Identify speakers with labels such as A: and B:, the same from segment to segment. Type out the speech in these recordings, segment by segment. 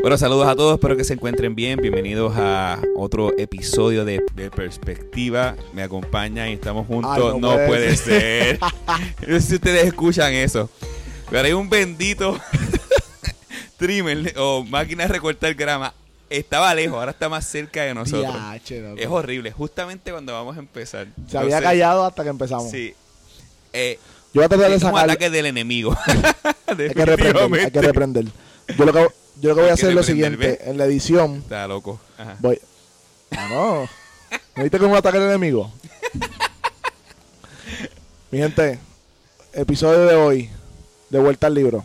A: Bueno, saludos a todos, espero que se encuentren bien. Bienvenidos a otro episodio de, de Perspectiva. Me acompañan y estamos juntos.
B: Ay,
A: no,
B: no puede
A: puede ser. no sé si ustedes escuchan eso. Pero hay un bendito trimmer o máquina de recortar grama. Estaba lejos, ahora está más cerca de nosotros.
B: Diache, loco.
A: Es horrible, justamente cuando vamos a empezar.
B: Se había callado hasta que empezamos.
A: Sí. Eh,
B: Yo voy a tratar de sacar.
A: ataque del enemigo.
B: Hay que reprender. Hay que reprender. Yo lo que, yo lo que voy a hacer es lo siguiente. En la edición,
A: Está loco. Ajá.
B: voy. Ah, no. ¿No viste cómo ataca el enemigo? Mi gente, episodio de hoy. De vuelta al libro.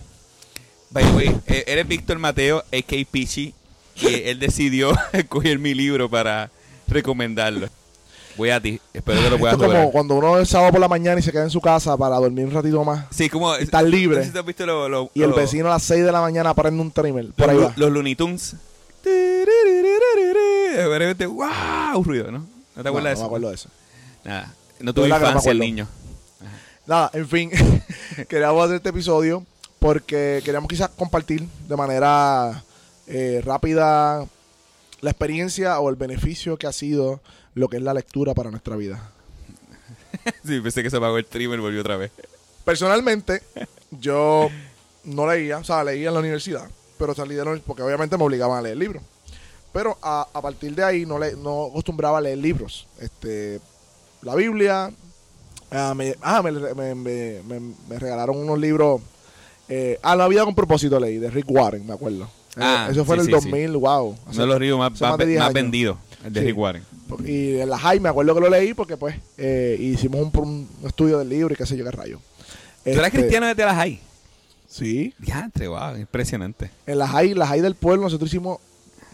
A: By the way, eh, eres Víctor Mateo, a.k.a. Pichi, y él decidió escoger mi libro para recomendarlo. Voy a ti, espero que lo puedas
B: Esto es como
A: lograr.
B: cuando uno es sábado por la mañana y se queda en su casa para dormir un ratito más.
A: Sí, como...
B: Estás libre.
A: no sé si tú has visto lo- lo-
B: Y el
A: lo-
B: vecino a las 6 de la mañana prende un trimmer. Por ahí
A: los,
B: va.
A: los Looney Tunes. De repente, ¡wow! Un ruido, ¿no? ¿No te
B: No,
A: acuerdas
B: no
A: de eso?
B: me acuerdo de eso.
A: Nada. No tuve
B: verdad que no me
A: infancia el
B: acuerdo.
A: niño.
B: Nada, en fin, queríamos hacer este episodio porque queríamos quizás compartir de manera eh, rápida la experiencia o el beneficio que ha sido lo que es la lectura para nuestra vida.
A: Sí, pensé que se apagó el trimmer y volvió otra vez.
B: Personalmente, yo no leía, o sea, leía en la universidad, pero salí de la porque obviamente me obligaban a leer libros. Pero a, a partir de ahí no, le, no acostumbraba a leer libros. Este, la Biblia, ah, me, ah, me, me- me- regalaron unos libros. Eh, ah, La vida con propósito leí, de Rick Warren, me acuerdo.
A: Ah,
B: Eso fue
A: sí,
B: en el
A: sí,
B: 2000, wow.
A: Uno de los ríos más, más,
B: más de 10
A: más
B: años.
A: vendidos, el de. Rick Warren.
B: Y en la high me acuerdo que lo leí porque pues eh, hicimos un, un estudio del libro y qué sé yo qué rayo.
A: ¿Tú eras
B: Este,
A: cristiano desde las high?
B: Sí.
A: Diantre, wow, impresionante.
B: En la high, la high del pueblo nosotros hicimos,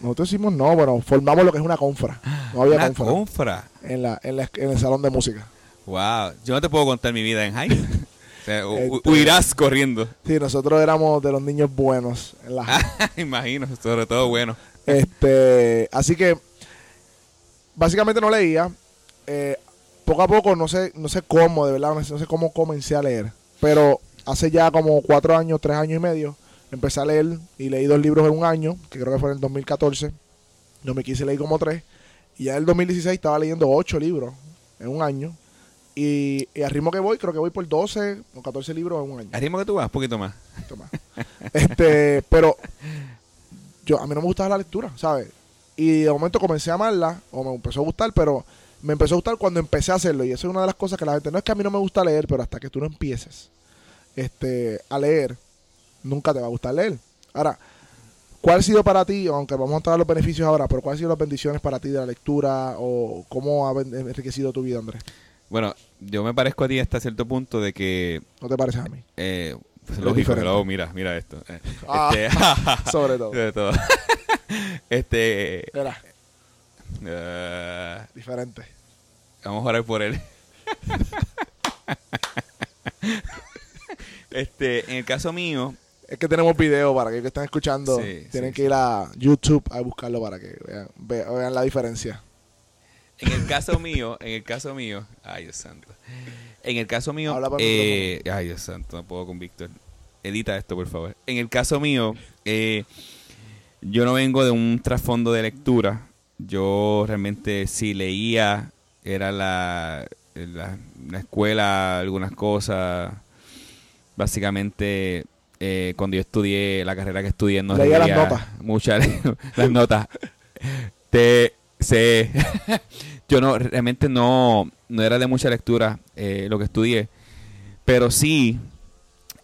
B: nosotros hicimos no, bueno, formamos lo que es una confra. No había
A: Una
B: confra.
A: confra.
B: En, la, en, la- en el salón de música.
A: Wow, yo no te puedo contar mi vida en high. o sea,
B: Este-
A: huirás corriendo.
B: Sí, nosotros éramos de los niños buenos en la.
A: Imagino, sobre todo bueno.
B: este, así que básicamente no leía. Eh, poco a poco, no sé, no sé cómo, de verdad, no sé, no sé cómo comencé a leer. Pero hace ya como cuatro años, tres años y medio, empecé a leer y leí dos libros en un año, que creo que fue en el 2014. 2015 leí como tres. Y ya en el 2016 estaba leyendo ocho libros en un año. Y, y al ritmo que voy, creo que voy por 12 o 14 libros en un año.
A: Al ritmo que tú vas, un poquito más.
B: Toma. este, pero yo a mí no me gustaba la lectura, ¿sabes? Y de momento comencé a amarla, o me empezó a gustar, pero me empezó a gustar cuando empecé a hacerlo. Y eso es una de las cosas que la gente, no es que a mí no me gusta leer, pero hasta que tú no empieces este, a leer, nunca te va a gustar leer. Ahora, ¿cuál ha sido para ti, aunque vamos a entrar los beneficios ahora, pero cuáles han sido las bendiciones para ti de la lectura o cómo ha enriquecido tu vida, Andrés?
A: Bueno, yo me parezco a ti hasta cierto punto de que...
B: ¿No te parece a mí?
A: Eh, pues lógico, pero mira, mira esto. Eh,
B: Ah,
A: este,
B: sobre todo.
A: sobre todo. este...
B: Era
A: eh,
B: diferente.
A: vamos a orar por él. este, en el caso mío,
B: Es que tenemos video para aquellos que están escuchando.
A: Sí,
B: tienen
A: sí,
B: que ir a YouTube a buscarlo para que vean, ve- vean la diferencia.
A: En el caso mío, en el caso mío, ay Dios santo. En el caso mío, eh, ay Dios santo, no puedo con Víctor. Edita esto, por favor. En el caso mío, eh, yo no vengo de un trasfondo de lectura. Yo realmente si leía, era la, la, la escuela, algunas cosas. Básicamente, eh, cuando yo estudié la carrera que estudié, no
B: Leía las
A: leía
B: notas.
A: Muchas las notas. Te, se, yo no, realmente no, no era de mucha lectura eh, lo que estudié, pero sí,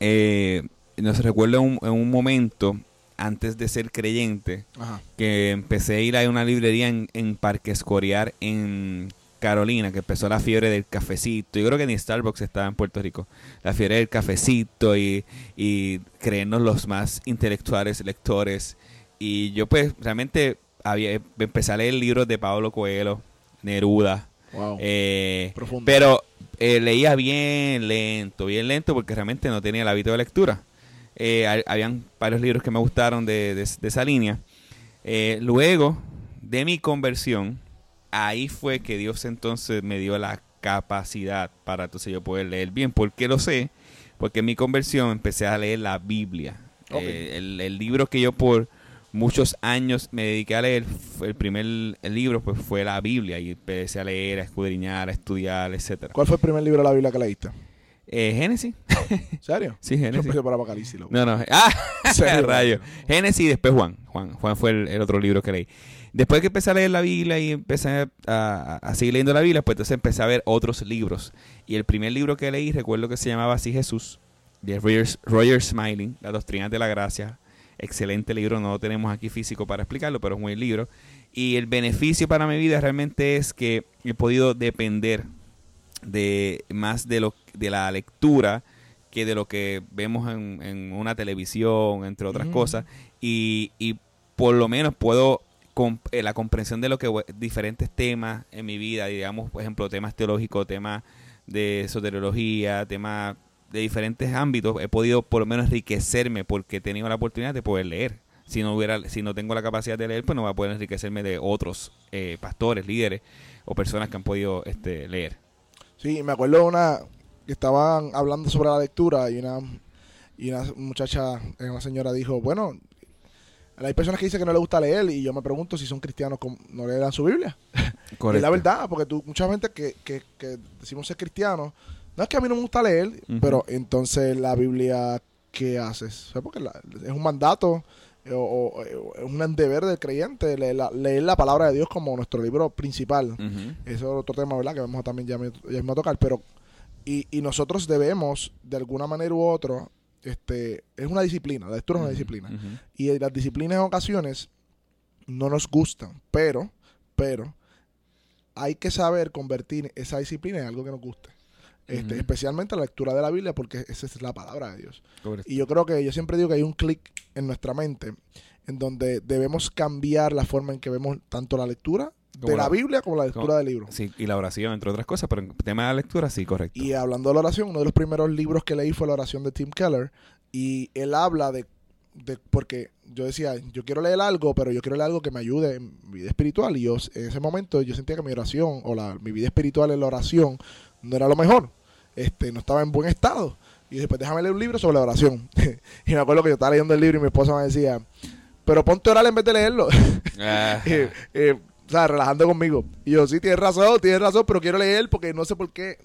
A: eh, nos recuerdo en un, en un momento, antes de ser creyente,
B: Ajá.
A: que empecé a ir a una librería en, en Parque Escorial en Carolina, que empezó la fiebre del cafecito. Yo creo que ni Starbucks estaba en Puerto Rico. La fiebre del cafecito y, y creernos los más intelectuales lectores. Y yo pues realmente había, empecé a leer libros de Pablo Coelho, Neruda.
B: Wow.
A: eh, pero eh, leía bien lento, bien lento porque realmente no tenía el hábito de lectura. Eh, ha- habían varios libros que me gustaron de, de- de esa línea. Luego de mi conversión, ahí fue que Dios entonces me dio la capacidad para entonces yo poder leer bien. ¿Por qué lo sé? Porque en mi conversión empecé a leer la Biblia. El, el libro que yo por, muchos años me dediqué a leer. El primer libro pues fue la Biblia y empecé a leer, a escudriñar, a estudiar, etcétera.
B: ¿Cuál fue el primer libro de la Biblia que leíste?
A: Eh, Génesis.
B: ¿En serio?
A: Sí,
B: Yo
A: Génesis.
B: pensé por Apocalipsis. loco.
A: No, no. Ah, rayo. Génesis y después Juan. Juan, Juan fue el, el otro libro que leí. Después que empecé a leer la Biblia y empecé a, a- seguir leyendo la Biblia, pues entonces empecé a ver otros libros. Y el primer libro que leí, recuerdo que se llamaba Así Jesús, de Roger, Roger Smiling, Las Doctrinas de la Gracia. Excelente libro, no lo tenemos aquí físico para explicarlo, pero es un buen libro. Y el beneficio para mi vida realmente es que he podido depender de más de lo de la lectura que de lo que vemos en, en una televisión, entre otras cosas, y, y por lo menos puedo comp- eh, la comprensión de lo que diferentes temas en mi vida, digamos, por ejemplo, temas teológicos, temas de soteriología, temas de diferentes ámbitos, he podido por lo menos enriquecerme porque he tenido la oportunidad de poder leer. Si no hubiera, si no tengo la capacidad de leer, pues no voy a poder enriquecerme de otros eh, pastores, líderes o personas que han podido este, leer.
B: Sí, me acuerdo de una que estaban hablando sobre la lectura y una y una muchacha, eh, una señora dijo, bueno, hay personas que dicen que no les gusta leer y yo me pregunto si son cristianos, ¿cómo no leerán su Biblia? Y es la verdad, porque tú, mucha gente que, que, que decimos ser cristianos, no es que a mí no me gusta leer, pero entonces la Biblia, ¿qué haces? O sea, porque la- es un mandato eh, o, o- o es un deber del creyente leer la, leer la palabra de Dios como nuestro libro principal. Eso es otro tema, ¿verdad? Que vamos a también ya, ya mismo a tocar, pero y, y nosotros debemos, de alguna manera u otra, este, es una disciplina, la lectura es una disciplina. Y las disciplinas en ocasiones no nos gustan, pero, pero hay que saber convertir esa disciplina en algo que nos guste. Este. Especialmente la lectura de la Biblia, porque esa es la palabra de Dios.
A: Correcto.
B: Y yo creo que yo siempre digo que hay un clic en nuestra mente en donde debemos cambiar la forma en que vemos tanto la lectura de la
A: la-
B: Biblia como la lectura
A: como-
B: del libro.
A: Sí, y la oración, entre otras cosas, pero en tema de la lectura, sí, correcto.
B: Y hablando de la oración, uno de los primeros libros que leí fue la oración de Tim Keller. Y él habla de, de- porque yo decía, yo quiero leer algo, pero yo quiero leer algo que me ayude en mi vida espiritual. Y yo en ese momento yo sentía que mi oración o la, mi vida espiritual en la oración no era lo mejor. Este, no estaba en buen estado. Y después déjame leer un libro sobre la oración. y me acuerdo que yo estaba leyendo el libro y mi esposa me decía, pero ponte a orar en vez de leerlo.
A: Ah,
B: eh, eh, o sea, relajando conmigo. Y yo, sí, tienes razón, tienes razón, pero quiero leer porque no sé por qué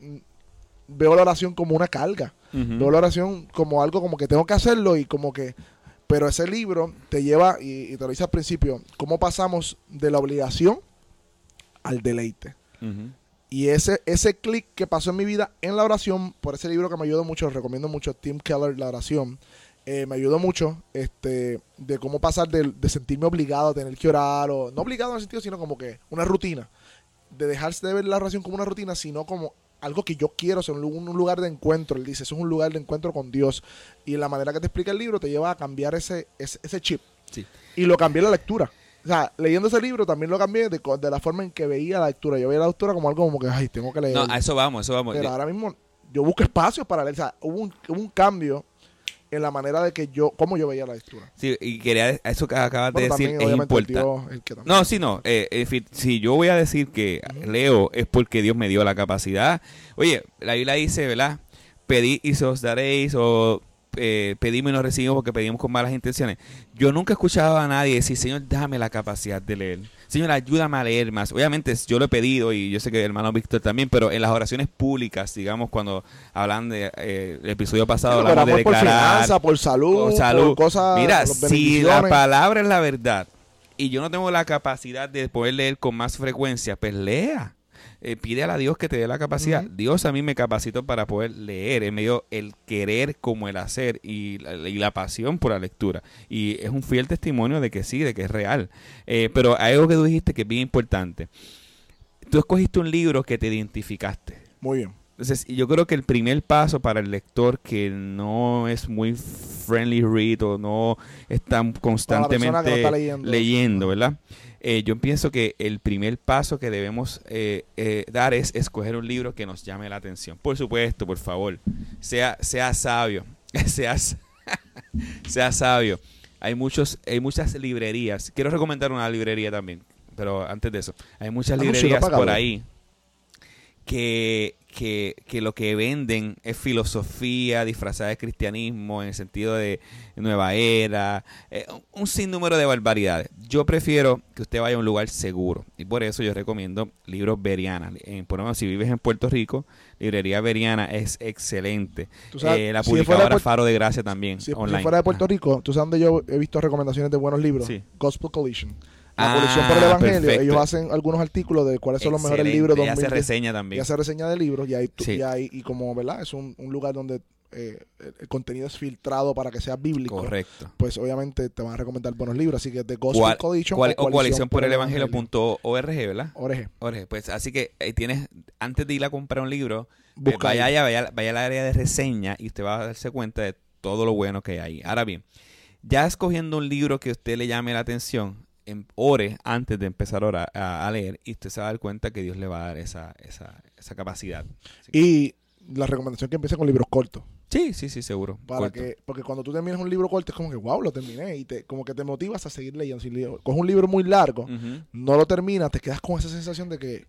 B: veo la oración como una carga. Veo la oración como algo como que tengo que hacerlo y como que... Pero ese libro te lleva, y, y te lo dice al principio, cómo pasamos de la obligación al deleite. Y ese, ese clic que pasó en mi vida en la oración, por ese libro que me ayudó mucho, recomiendo mucho Tim Keller, La oración, eh, me ayudó mucho este, de cómo pasar de, de sentirme obligado a tener que orar, o no obligado en el sentido, sino como que una rutina. De dejarse de ver la oración como una rutina, sino como algo que yo quiero, un, lu- un lugar de encuentro. Él dice, eso es un lugar de encuentro con Dios. Y la manera que te explica el libro te lleva a cambiar ese, ese, ese chip.
A: Sí.
B: Y lo cambié en la lectura. O sea, leyendo ese libro también lo cambié de, de la forma en que veía la lectura. Yo veía la lectura como algo como que, ay, tengo que leer.
A: No, a eso vamos, a eso vamos.
B: Pero ahora mismo yo busco espacios para leer. O sea, hubo un, hubo un cambio en la manera de que yo, cómo yo veía la lectura.
A: Sí, y quería, eso que acabas
B: Bueno,
A: de decir
B: también,
A: es importante. No, sí, no. Eh, fin, si yo voy a decir que leo es porque Dios me dio la capacidad. Oye, la Biblia dice, ¿verdad? Pedid y se os daréis o eh, pedimos y nos recibimos porque pedimos con malas intenciones. Yo nunca he escuchado a nadie decir, Señor, dame la capacidad de leer. Señor, ayúdame a leer más. Obviamente yo lo he pedido y yo sé que el hermano Víctor también, pero en las oraciones públicas, digamos, cuando hablan de eh, el episodio pasado, hablamos de
B: oramos por
A: declarar
B: finanzas, por salud,
A: por salud.
B: por cosas,
A: Mira, si la palabra es la verdad y yo no tengo la capacidad de poder leer con más frecuencia, pues lea. Eh, pide a Dios que te dé la capacidad. Dios a mí me capacitó para poder leer. Él me dio el querer como el hacer y la, y la pasión por la lectura. Y es un fiel testimonio de que sí, de que es real. Eh, pero hay algo que tú dijiste que es bien importante. Tú escogiste un libro que te identificaste.
B: Muy bien.
A: Entonces, yo creo que el primer paso para el lector que no es muy friendly read o no está constantemente
B: está leyendo.
A: leyendo, ¿verdad? Eh, yo pienso que el primer paso que debemos eh, eh, dar es escoger un libro que nos llame la atención. Por supuesto, por favor, sea, sea sabio, seas, sea sabio. Hay, muchos, hay muchas librerías. Quiero recomendar una librería también, pero antes de eso, hay muchas
B: Anuncio,
A: librerías por ahí que, que, que lo que venden es filosofía disfrazada de cristianismo en el sentido de nueva era, eh, un sinnúmero de barbaridades. Yo prefiero que usted vaya a un lugar seguro y por eso yo recomiendo libros Veriana. En, por ejemplo, si vives en Puerto Rico, librería Veriana es excelente.
B: Sabes,
A: Eh, la
B: si de
A: publicadora
B: Puer-
A: Faro de Gracia también,
B: Si, si
A: online.
B: fuera de Puerto. Rico, tú sabes dónde yo he visto recomendaciones de buenos libros.
A: Sí.
B: Gospel Collision. La
A: Ah,
B: colección por el Evangelio.
A: perfecto.
B: Ellos hacen algunos artículos de cuáles son los mejores libros.
A: Ella hace
B: 2010.
A: reseña
B: Y
A: también.
B: hace reseña de libros y ahí, tú-
A: Sí.
B: y ahí y como verdad es un, un lugar donde eh, el, contenido es filtrado para que sea bíblico
A: Correcto.
B: pues obviamente te van a recomendar buenos libros así que de Gospel Collision
A: cual-
B: o
A: coalición por el evangelio.org, ¿verdad?
B: Org.
A: Org, pues así que eh, tienes, antes de ir a comprar un libro, eh, vaya
B: ahí.
A: allá, vaya, vaya al área de reseña y usted va a darse cuenta de todo lo bueno que hay. Ahora bien, ya escogiendo un libro que a usted le llame la atención, ore antes de empezar a, orar- a- leer y usted se va a dar cuenta que Dios le va a dar esa, esa, esa capacidad. Que-
B: y la recomendación que empiece con libros cortos
A: sí, sí, sí, seguro.
B: para
A: Corto.
B: que porque cuando tú terminas un libro corto es como que wow lo terminé y te como que te motivas a seguir leyendo si coges un libro muy largo no lo terminas te quedas con esa sensación de que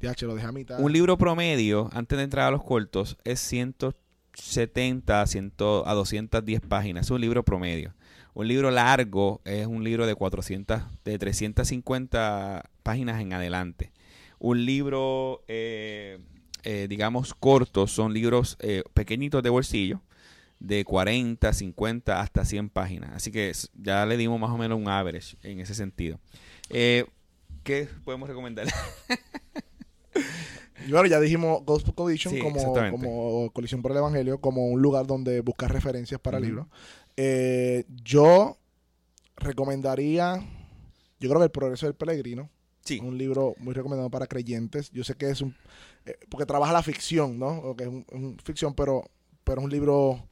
B: ya che lo dejé a mitad
A: Un libro promedio, antes de entrar a los cortos, es 170 a, 100 a 210 páginas. Es un libro promedio. Un libro largo es un libro de 400, de 350 páginas en adelante. Un libro, eh, eh, digamos, corto, son libros eh, pequeñitos de bolsillo, de 40, 50 hasta 100 páginas. Así que ya le dimos más o menos un average en ese sentido. ¿Qué podemos recomendar?
B: Y bueno, ya dijimos Gospel Collision
A: Sí,
B: como, como Colisión por el Evangelio, como un lugar donde buscar referencias para libros. Eh, yo recomendaría, yo creo que El Progreso del Peregrino,
A: Sí.
B: un libro muy recomendado para creyentes. Yo sé que es un, eh, porque trabaja la ficción, ¿no? O que es un, es un ficción, pero, pero es un libro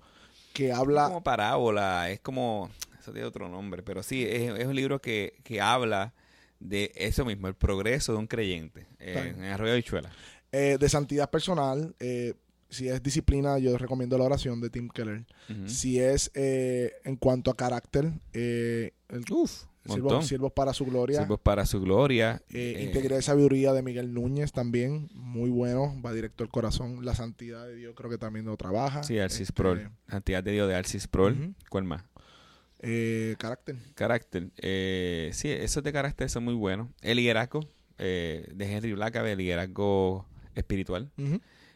B: que
A: Es
B: habla,
A: como parábola, es como, eso tiene otro nombre, pero sí, es, es un libro que, que habla de eso mismo, el progreso de un creyente eh, en Arroyo de Habichuela.
B: Eh, de santidad personal. eh, si es disciplina, yo recomiendo la oración de Tim Keller. Si es eh, en cuanto a carácter, eh, el
A: Uf, montón.
B: Siervos, Siervos para su gloria.
A: Siervos para su gloria.
B: Eh,
A: eh,
B: Integridad y sabiduría de Miguel Núñez también, muy bueno, va directo al corazón. La santidad de Dios creo que también lo trabaja.
A: sí, Alcis
B: Este,
A: Prol. Santidad de Dios de Alcis Prol. ¿Cuál más?
B: eh, carácter.
A: Carácter. Eh, sí, esos de carácter son muy buenos. El liderazgo eh, de Henry Blackaby, el liderazgo espiritual.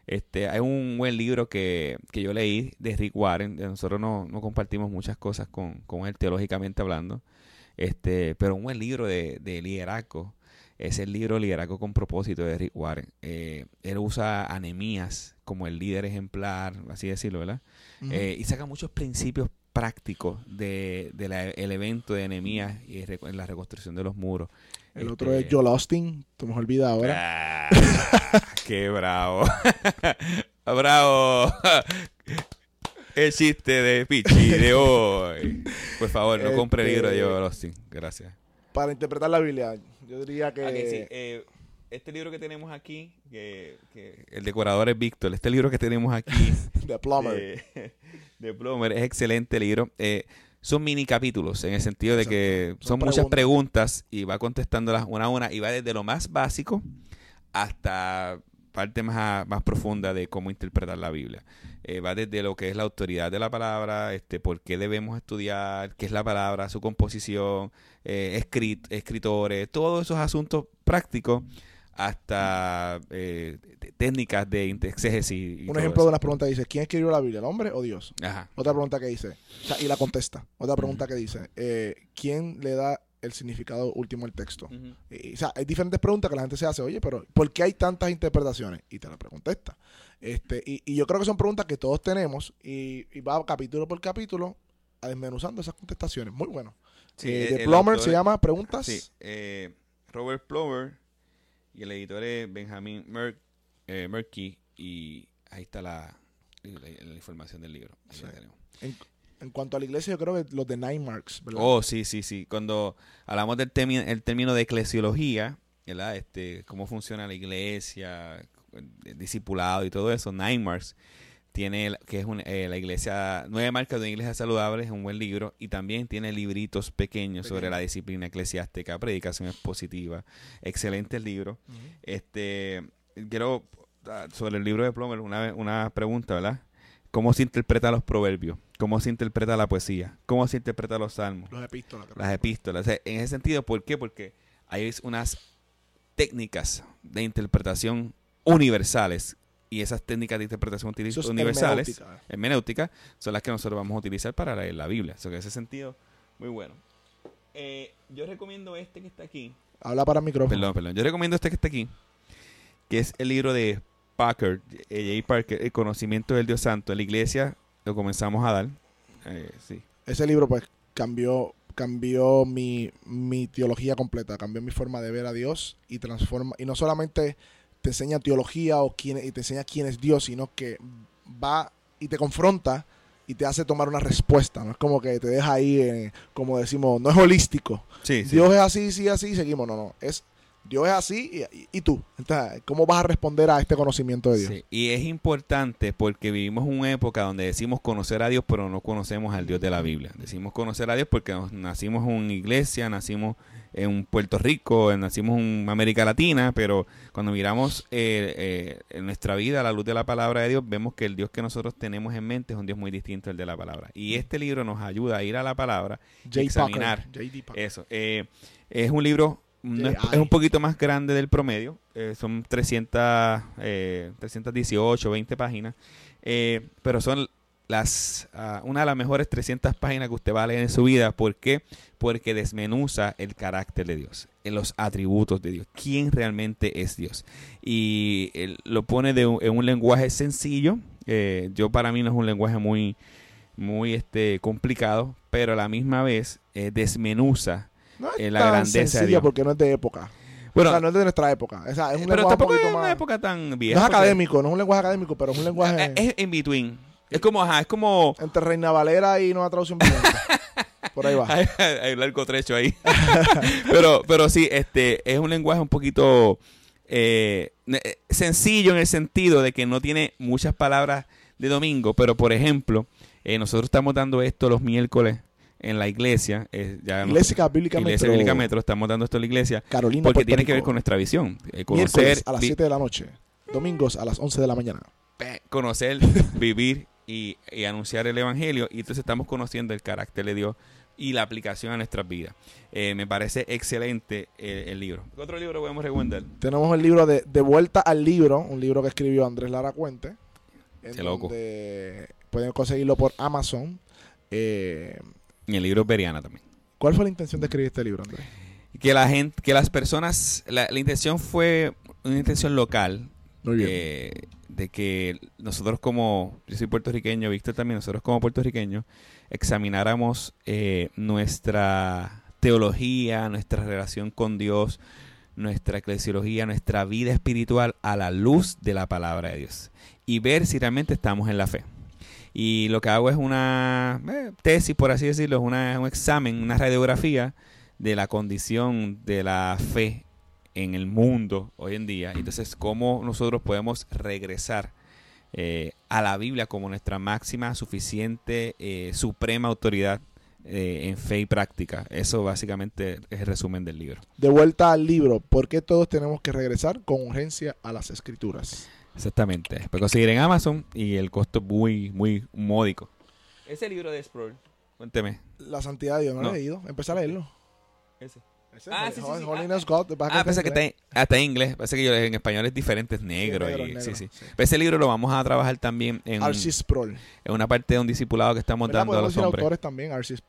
A: Este, hay un buen libro que, que yo leí de Rick Warren. de Nosotros no, no compartimos muchas cosas con, con él teológicamente hablando. Este, pero un buen libro de, de liderazgo es el libro Liderazgo con propósito de Rick Warren. Eh, él usa a Nehemías como el líder ejemplar, así decirlo, ¿verdad? Eh, y saca muchos principios prácticos del de, la- el evento de Nehemías y en la reconstrucción de los muros.
B: El otro
A: Este,
B: es Joel Austin, te me olvida ahora.
A: Ah, ¡Qué bravo! ¡Bravo! El chiste de Pichi de hoy. Por favor, no compre el libro de
B: Este-
A: Joel Austin. Gracias.
B: Para interpretar la Biblia, yo diría que...
A: Sí, eh, este libro que tenemos aquí, que, que el decorador es Víctor, este libro que tenemos aquí
B: The Plumber.
A: de, de Plummer es excelente libro. Eh, son mini capítulos en el sentido de que son, muchas
B: preguntas.
A: preguntas y va contestándolas una a una y va desde lo más básico hasta parte más, más profunda de cómo interpretar la Biblia. Eh, va desde lo que es la autoridad de la palabra, este, por qué debemos estudiar, qué es la palabra, su composición, eh, escrit- escritores, todos esos asuntos prácticos hasta eh, técnicas de exégesis.
B: Un ejemplo
A: eso.
B: de unas preguntas dice, ¿quién escribió la Biblia, el hombre o Dios?
A: Ajá.
B: Otra pregunta que dice, o sea, y la contesta. Otra pregunta que dice, eh, ¿quién le da el significado último al texto? Y, o sea, hay diferentes preguntas que la gente se hace, oye, pero ¿por qué hay tantas interpretaciones? Y te la contesta. Este, y, y yo creo que son preguntas que todos tenemos y, y va capítulo por capítulo a desmenuzando esas contestaciones. Muy bueno.
A: Sí,
B: Eh,
A: el-
B: de
A: el
B: Plummer
A: autor
B: se llama Preguntas.
A: Sí, eh, Robert Plover y el editor es Benjamin Mer eh, Murky y ahí está la, la- la información del libro. Ahí
B: Sí.
A: la tenemos.
B: En, en cuanto a la iglesia, yo creo que los de Nine Marks, ¿verdad?
A: Oh, sí, sí, sí. Cuando hablamos del término, el término de eclesiología, ¿verdad? Este, cómo funciona la iglesia, el discipulado y todo eso, Nine Marks tiene el- que es un- eh, la iglesia nueve marcas de una iglesia saludable es un buen libro y también tiene libritos pequeños sobre la disciplina eclesiástica predicación expositiva excelentes libros
B: Ujú.
A: este quiero ah, sobre el libro de Plomer una, una pregunta, ¿verdad? ¿Cómo se interpreta los proverbios? ¿Cómo se interpreta la poesía? ¿Cómo se interpreta los salmos?
B: Los epístolas. creo.
A: Las epístolas. O sea, en ese sentido, ¿por qué? Porque hay unas técnicas de interpretación universales y esas técnicas de interpretación universales,
B: hermenéutica.
A: hermenéutica, son las que nosotros vamos a utilizar para leer la Biblia. O sea, que en ese sentido, muy bueno. Eh, yo recomiendo este que está aquí.
B: Habla para el micrófono.
A: Perdón, perdón. Yo recomiendo este que está aquí, que es el libro de Parker, eh, J. Parker, El conocimiento del Dios Santo. En la iglesia lo comenzamos a dar. Eh, sí.
B: Ese libro, pues, cambió cambió mi, mi teología completa, cambió mi forma de ver a Dios y transforma, y no solamente te enseña teología o quién, y te enseña quién es Dios, sino que va y te confronta y te hace tomar una respuesta. No es como que te deja ahí, eh, como decimos, no es holístico.
A: Sí, sí.
B: Dios es así, sí, así, seguimos. No, no. Es Dios es así y, y- y tú. Entonces, ¿cómo vas a responder a este conocimiento de Dios?
A: Sí, Y es importante porque vivimos una época donde decimos conocer a Dios, pero no conocemos al Dios de la Biblia. Decimos conocer a Dios porque nos- nacimos en una iglesia, nacimos en Puerto Rico, nacimos en América Latina, pero cuando miramos eh, eh, en nuestra vida a la luz de la palabra de Dios, vemos que el Dios que nosotros tenemos en mente es un Dios muy distinto al de la palabra. Y este libro nos ayuda a ir a la palabra
B: J.
A: examinar. Eso. eh, es un libro, no es, es un poquito más grande del promedio. eh, son 300, eh, 318, 20 páginas. eh, pero son las ah, una de las mejores 300 páginas que usted va a leer en su vida. ¿Por qué? Porque desmenuza el carácter de Dios, en los atributos de Dios, quién realmente es Dios. Y él lo pone de un- en un lenguaje sencillo. eh, yo para mí no es un lenguaje muy, muy este, complicado, pero a la misma vez eh, desmenuza
B: No es
A: eh, la
B: tan
A: grandeza de Dios.
B: porque no es de época.
A: Bueno,
B: o sea, no es de nuestra época. O sea, es un
A: pero
B: lenguaje un
A: tampoco es una
B: más...
A: época tan
B: No
A: vieja.
B: es
A: porque-
B: académico, no es un lenguaje académico, pero es un lenguaje
A: Eh, Es in between. Es como, ajá, es como.
B: entre Reina Valera y Nueva Traducción. Por ahí va.
A: Hay, hay un largo trecho ahí. pero, pero sí, este, es un lenguaje un poquito eh, eh, sencillo en el sentido de que no tiene muchas palabras de domingo. Pero, por ejemplo, eh, nosotros estamos dando esto los miércoles en la iglesia. eh, ya
B: Iglesia Bíblica
A: Iglesia
B: Metro,
A: Bíblica Metro, estamos dando esto en la iglesia.
B: Carolina,
A: Porque
B: Puerto
A: tiene que ver con nuestra visión. eh, conocer,
B: a las
A: vi-
B: 7 de la noche. Domingos a las 11 de la mañana.
A: conocer, vivir y, y anunciar el evangelio. Y entonces estamos conociendo el carácter de Dios y la aplicación a nuestras vidas. Eh, me parece excelente eh, el libro. ¿Qué otro libro podemos recomendar?
B: Tenemos el libro de De Vuelta al Libro, un libro que escribió Andrés Lara Cuente. En
A: Qué loco.
B: pueden conseguirlo por Amazon. Eh,
A: Y el libro Beriana también.
B: ¿Cuál fue la intención de escribir este libro, Andrés?
A: Que la gente, que las personas, la, la intención fue una intención local. Eh, de que nosotros como, yo soy puertorriqueño, Víctor también, nosotros como puertorriqueños, examináramos eh, nuestra teología, nuestra relación con Dios, nuestra eclesiología, nuestra vida espiritual a la luz de la palabra de Dios y ver si realmente estamos en la fe. Y lo que hago es una eh, tesis, por así decirlo, es una- un examen, una radiografía de la condición de la fe en el mundo hoy en día. Entonces, cómo nosotros podemos regresar eh, a la Biblia como nuestra máxima, suficiente, eh, suprema autoridad eh, en fe y práctica. Eso básicamente es el resumen del libro.
B: De vuelta al libro, ¿por qué todos tenemos que regresar con urgencia a las escrituras?
A: Exactamente. Puede conseguir en Amazon y el costo es muy, muy módico. Ese libro de Sproul, cuénteme.
B: La santidad de Dios, no,
A: No.
B: lo he leído. Empecé a leerlo.
A: Ese.
B: Ese,
A: Ah, sí, sí, sí.
B: Holiness
A: Ah,
B: God,
A: Ah, pensé que
B: está
A: está, en- hasta en inglés. Parece que yo, en español es diferente, es negro.
B: negro,
A: y,
B: negro,
A: sí, sí.
B: sí.
A: Pero ese libro lo vamos a trabajar también en,
B: Sproul.
A: en una parte de un discipulado que estamos dando a los hombres.
B: autores también. Arcis.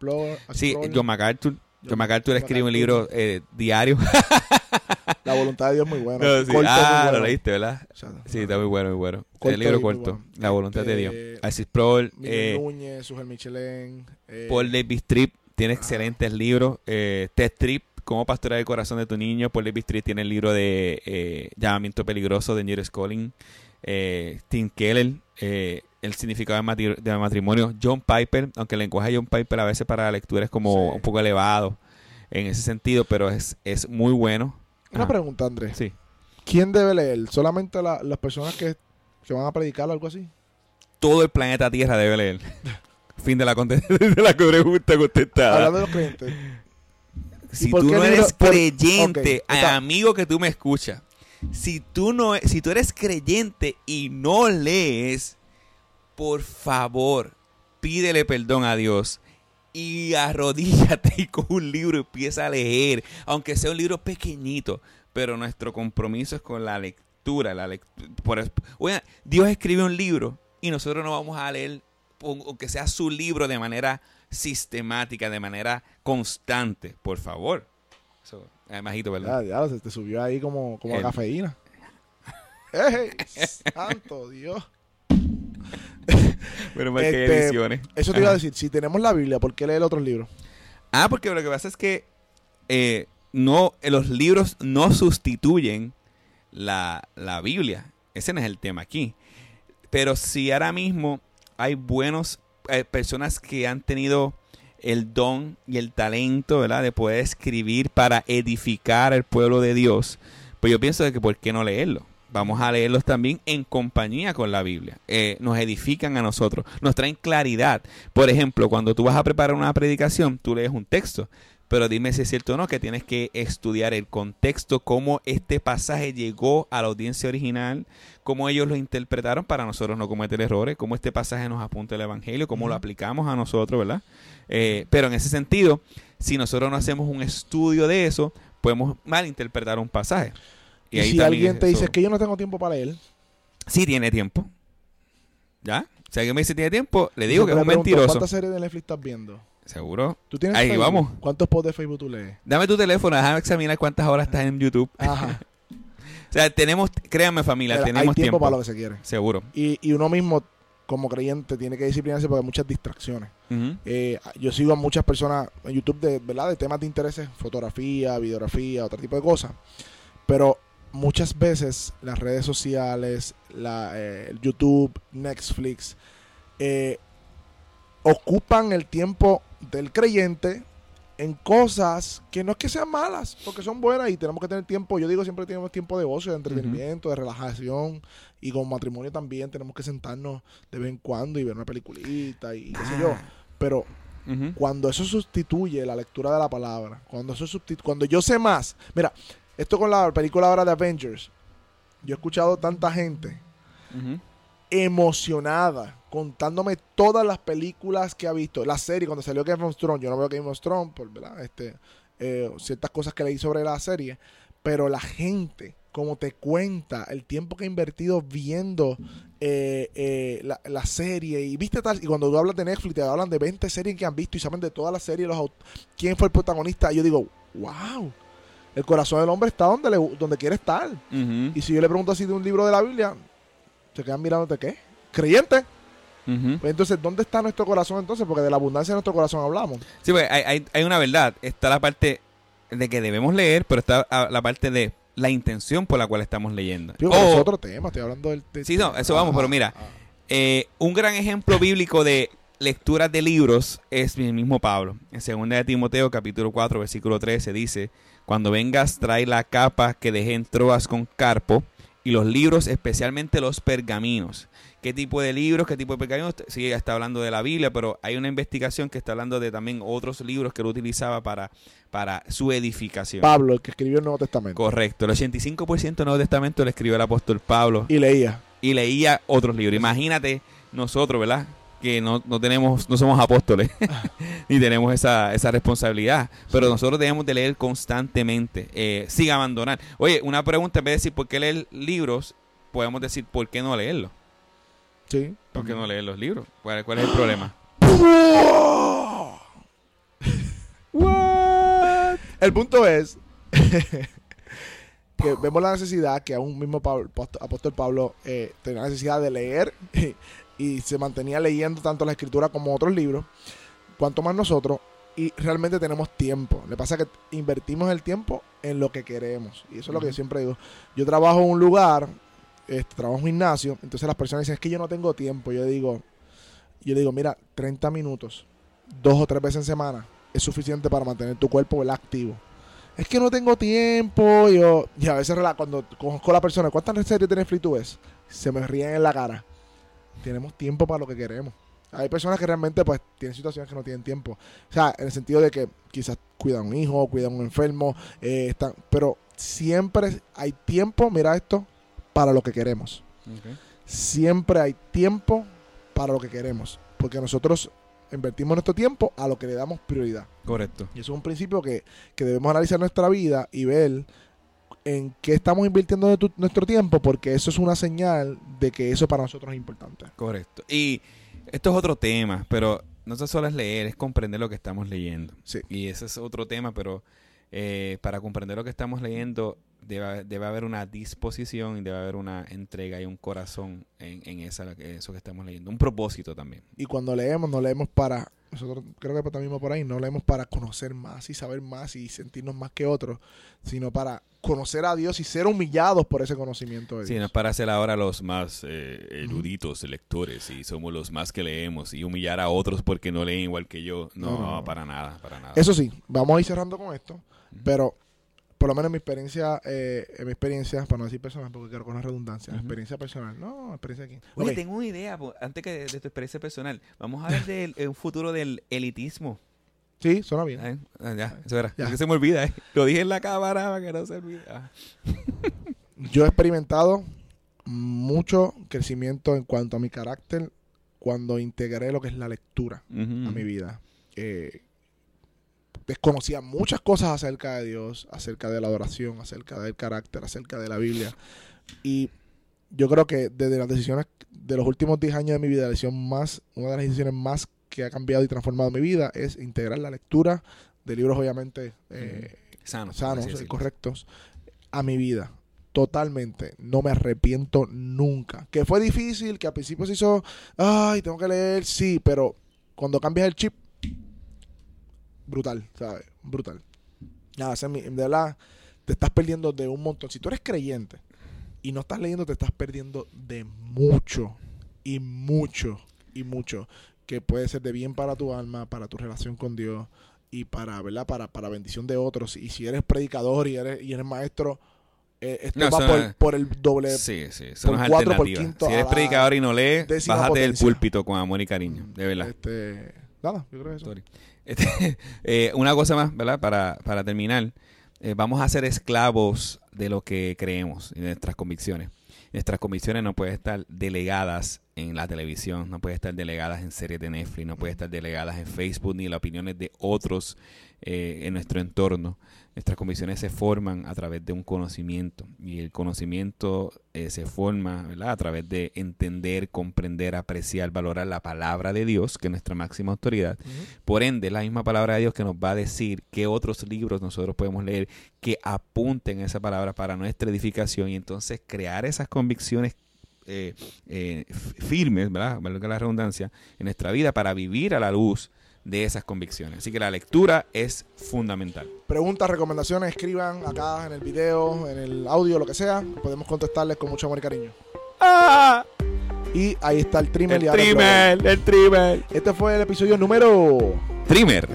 A: Sí, John MacArthur. John MacArthur escribe un libro eh, diario.
B: La voluntad de Dios muy buena.
A: No, sí.
B: Corto,
A: Ah,
B: muy
A: lo
B: bueno.
A: leíste, ¿verdad?
B: O sea,
A: Sí, está muy bueno, muy bueno. El libro corto,
B: bueno.
A: La voluntad de Dios.
B: Este,
A: Sproul,
B: Miguel
A: eh,
B: Núñez, Sujel Michelén. eh,
A: Paul Davis Tripp tiene
B: Ah.
A: excelentes libros. Eh, Ted Tripp, Cómo pastorear el corazón de tu niño. Paul Davis tiene el libro de eh, Llamamiento Peligroso de Neil Scholling. Eh, Tim Keller, eh, El significado del matri- del matrimonio. John Piper, aunque el lenguaje de John Piper a veces para la lectura es como
B: Sí.
A: un poco elevado en ese sentido, pero es, es muy bueno.
B: Una
A: Ajá.
B: pregunta, Andrés.
A: Sí.
B: ¿Quién debe leer? ¿Solamente la- las personas que, que van a predicar o algo así?
A: Todo el planeta Tierra debe leer. fin de la, de la pregunta contestada.
B: Hablando de los creyentes.
A: Si tú no eres
B: Por-
A: creyente,
B: está-
A: amigo que tú me escuchas, Si tú no, si tú eres creyente y no lees, por favor, pídele perdón a Dios y arrodíllate y con un libro empieza a leer, aunque sea un libro pequeñito, pero nuestro compromiso es con la lectura, la por, Dios escribe un libro y nosotros no vamos a leer aunque sea su libro de manera sistemática, de manera constante, por favor. Eso, majito, ¿verdad?
B: Ya, ya, se te subió ahí como, como la cafeína. ¡Ey! ¡Santo Dios!
A: Pero más que este, ediciones.
B: Eso te iba a decir, si tenemos la Biblia, ¿por qué leer otros libros?
A: Ah, porque lo que pasa es que eh, no, los libros no sustituyen la, la Biblia. Ese no es el tema aquí. Pero si ahora mismo hay buenos eh, personas que han tenido el don y el talento. De poder escribir para edificar al pueblo de Dios, pues yo pienso de que por qué no leerlo. Vamos a leerlos también en compañía con la Biblia. Eh, nos edifican a nosotros, nos traen claridad. Por ejemplo, cuando tú vas a preparar una predicación, tú lees un texto, pero dime si es cierto o no que tienes que estudiar el contexto, cómo este pasaje llegó a la audiencia original, cómo ellos lo interpretaron para nosotros no cometer errores, cómo este pasaje nos apunta el Evangelio, cómo lo aplicamos a nosotros, ¿verdad? Eh, pero en ese sentido, si nosotros no hacemos un estudio de eso, podemos malinterpretar un pasaje.
B: Y, si alguien te dice que yo no tengo tiempo para leer.
A: Sí tiene tiempo. ¿Ya? Si alguien me dice tiene tiempo, le digo que es un mentiroso.
B: ¿Cuántas series de Netflix estás viendo?
A: Seguro.
B: ¿Tú tienes
A: Ahí vamos.
B: ¿Cuántos posts de Facebook tú lees?
A: Dame tu teléfono, déjame examinar cuántas horas estás en YouTube. Ajá. o sea, tenemos, créanme familia, tenemos hay
B: tiempo, para lo que se quiere.
A: Seguro.
B: Y, y uno mismo, como creyente, tiene que disciplinarse porque hay muchas distracciones. Eh, yo sigo a muchas personas en YouTube de, ¿verdad? de temas de intereses, fotografía, videografía, otro tipo de cosas. Pero muchas veces las redes sociales, la, eh, YouTube, Netflix, eh, ocupan el tiempo del creyente en cosas que no es que sean malas, porque son buenas y tenemos que tener tiempo. Yo digo siempre tenemos tiempo de ocio, de entretenimiento, de relajación y con matrimonio también tenemos que sentarnos de vez en cuando y ver una peliculita y qué sé yo. Ah. Pero cuando eso sustituye la lectura de la palabra, cuando eso cuando yo sé más, mira, esto con la película ahora de Avengers, yo he escuchado tanta gente emocionada contándome todas las películas que ha visto. La serie, cuando salió Game of Thrones, yo no veo Game of Thrones por ¿verdad? Este, eh, ciertas cosas que leí sobre la serie, pero la gente, como te cuenta, el tiempo que ha invertido viendo eh, eh, la, serie, y viste tal, y cuando tú hablas de Netflix, te hablan de 20 series que han visto y saben de todas las series, los, quién fue el protagonista, yo digo, wow. El corazón del hombre está donde, le, donde quiere estar. Y si yo le pregunto así de un libro de la Biblia, se quedan mirándote qué? Creyente. Pues entonces, ¿dónde está nuestro corazón entonces? Porque de la abundancia de nuestro corazón hablamos.
A: Sí, pues hay, hay, una verdad. Está la parte de que debemos leer, pero está la parte de la intención por la cual estamos leyendo.
B: es otro tema, estoy hablando del...
A: sí, no, eso vamos, pero mira, eh, un gran ejemplo bíblico de lecturas de libros es el mismo Pablo. En 2 de Timoteo, capítulo 4, versículo 13, dice, cuando vengas, trae la capa que dejé en Troas con Carpo y los libros, especialmente los pergaminos qué tipo de libros, qué tipo de pergaminos. Sí, está hablando de la Biblia, pero hay una investigación que está hablando de también otros libros que él utilizaba para, para su edificación.
B: Pablo, el que escribió el Nuevo Testamento.
A: Correcto. El 85% del Nuevo Testamento lo escribió el apóstol Pablo.
B: Y leía.
A: Y leía otros libros. Imagínate nosotros, ¿verdad? Que no, no, tenemos, no somos apóstoles, ni tenemos esa, esa responsabilidad. Pero nosotros debemos de leer constantemente, eh, sin abandonar. Oye, una pregunta, en vez de decir por qué leer libros, podemos decir por qué no leerlos.
B: Sí.
A: ¿Por qué no lees los libros? ¿Cuál, es el problema?
B: El punto es que vemos la necesidad que aún mismo apóstol Pablo eh, tenía la necesidad de leer y, se mantenía leyendo tanto la escritura como otros libros, cuanto más nosotros, y realmente tenemos tiempo. Le pasa que invertimos el tiempo en lo que queremos. Y eso es lo que yo siempre digo. Yo trabajo en un lugar este, trabajo en gimnasio, entonces las personas dicen, es que yo no tengo tiempo. Yo digo, yo digo, mira, 30 minutos, dos o tres veces en semana, es suficiente para mantener tu cuerpo activo. Es que no tengo tiempo, yo, y a veces cuando conozco a la persona, ¿cuántas series de Netflix tú ves? Se me ríen en la cara. Tenemos tiempo para lo que queremos. Hay personas que realmente pues tienen situaciones que no tienen tiempo. O sea, en el sentido de que quizás cuidan a un hijo, cuidan a un enfermo, eh, están, pero siempre hay tiempo, mira esto, para lo que queremos. Siempre hay tiempo para lo que queremos. Porque nosotros invertimos nuestro tiempo a lo que le damos prioridad.
A: Correcto.
B: Y eso es un principio que, que debemos analizar nuestra vida y ver en qué estamos invirtiendo de tu- nuestro tiempo, porque eso es una señal de que eso para nosotros es importante.
A: Correcto. Y esto es otro tema, pero no solo es leer, es comprender lo que estamos leyendo.
B: Sí.
A: Y ese es otro tema, pero eh, para comprender lo que estamos leyendo debe, debe haber una disposición y debe haber una entrega y un corazón en, en esa, eso que estamos leyendo. Un propósito también.
B: Y cuando leemos, no leemos para, nosotros creo que también va por ahí, no leemos para conocer más y saber más y sentirnos más que otros, sino para conocer a Dios y ser humillados por ese conocimiento de
A: Sí, no
B: Dios.
A: es para ser ahora los más eh, eruditos lectores y somos los más que leemos y humillar a otros porque no leen igual que yo. No,
B: No, no, no.
A: para nada, para nada.
B: Eso sí, vamos a ir cerrando con esto, pero por lo menos en mi experiencia, eh, en mi experiencia, para no decir personal, porque quiero con la redundancia, experiencia personal, no, experiencia aquí.
A: Oye, tengo una idea, po, antes que de, de tu experiencia personal. Vamos a ver del eh, un futuro del elitismo.
B: Sí, suena bien.
A: ¿eh? Ah, ya, eso era.
B: Ya.
A: Es que se me olvida, ¿eh? Lo dije en la cámara para que no se olvide. Ah.
B: Yo he experimentado mucho crecimiento en cuanto a mi carácter cuando integré lo que es la lectura a mi vida. Eh, desconocía muchas cosas acerca de Dios, acerca de la adoración, acerca del carácter, acerca de la Biblia. Y yo creo que desde las decisiones de los últimos 10 años de mi vida, la decisión más, una de las decisiones más que ha cambiado y transformado mi vida es integrar la lectura de libros obviamente eh,
A: Sano.
B: sanos y correctos a mi vida. Totalmente. No me arrepiento nunca. Que fue difícil, que al principio se hizo, ay, tengo que leer, sí, pero cuando cambias el chip, brutal, ¿sabes? Brutal. Nada, de verdad, te estás perdiendo de un montón. Si tú eres creyente y no estás leyendo, te estás perdiendo de mucho, y mucho, y mucho, que puede ser de bien para tu alma, para tu relación con Dios y para, ¿verdad? Para, para bendición de otros. Y si eres predicador y eres, y eres maestro, eh, esto
A: No,
B: va por,
A: no es-
B: por el doble.
A: Sí, sí. Eso
B: por cuatro, por quinto
A: Si eres predicador y no lees, bájate del púlpito con amor y cariño. De verdad.
B: Este, nada, yo creo que eso.
A: Sorry. Este, eh, una cosa más, ¿verdad? Para, para terminar. Eh, vamos a ser esclavos de lo que creemos y de nuestras convicciones. Nuestras convicciones no pueden estar delegadas en la televisión, no pueden estar delegadas en series de Netflix, no pueden estar delegadas en Facebook ni las opiniones de otros eh, en nuestro entorno. Nuestras convicciones se forman a través de un conocimiento y el conocimiento eh, se forma ¿verdad? a través de entender, comprender, apreciar, valorar la palabra de Dios, que es nuestra máxima autoridad. Por ende, es la misma palabra de Dios que nos va a decir qué otros libros nosotros podemos leer que apunten a esa palabra para nuestra edificación y entonces crear esas convicciones eh, eh, firmes, ¿verdad? Valga la redundancia, en nuestra vida para vivir a la luz de esas convicciones. Así que la lectura es fundamental.
B: Preguntas, recomendaciones, escriban acá en el video, en el audio, lo que sea. Podemos contestarles con mucho amor y cariño.
A: ¡Ah!
B: Y ahí está el trimmer.
A: El
B: y ahora
A: trimmer, el trimmer.
B: Este fue el episodio número
A: Trimmer.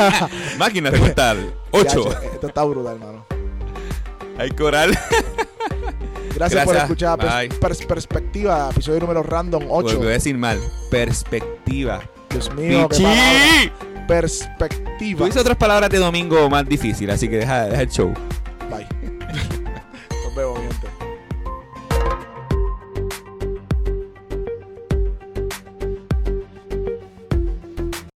A: Máquina de cortar. 8.
B: Ya, che, Esto está brutal, hermano.
A: Hay coral.
B: Gracias, por escuchar
A: Bye.
B: Pers- Pers- Perspectiva, episodio número random 8.
A: Voy a decir mal. Perspectiva.
B: Dios mío, qué palabra. Perspectiva.
A: Tú dices otras palabras de domingo más difícil, así que deja, deja el show.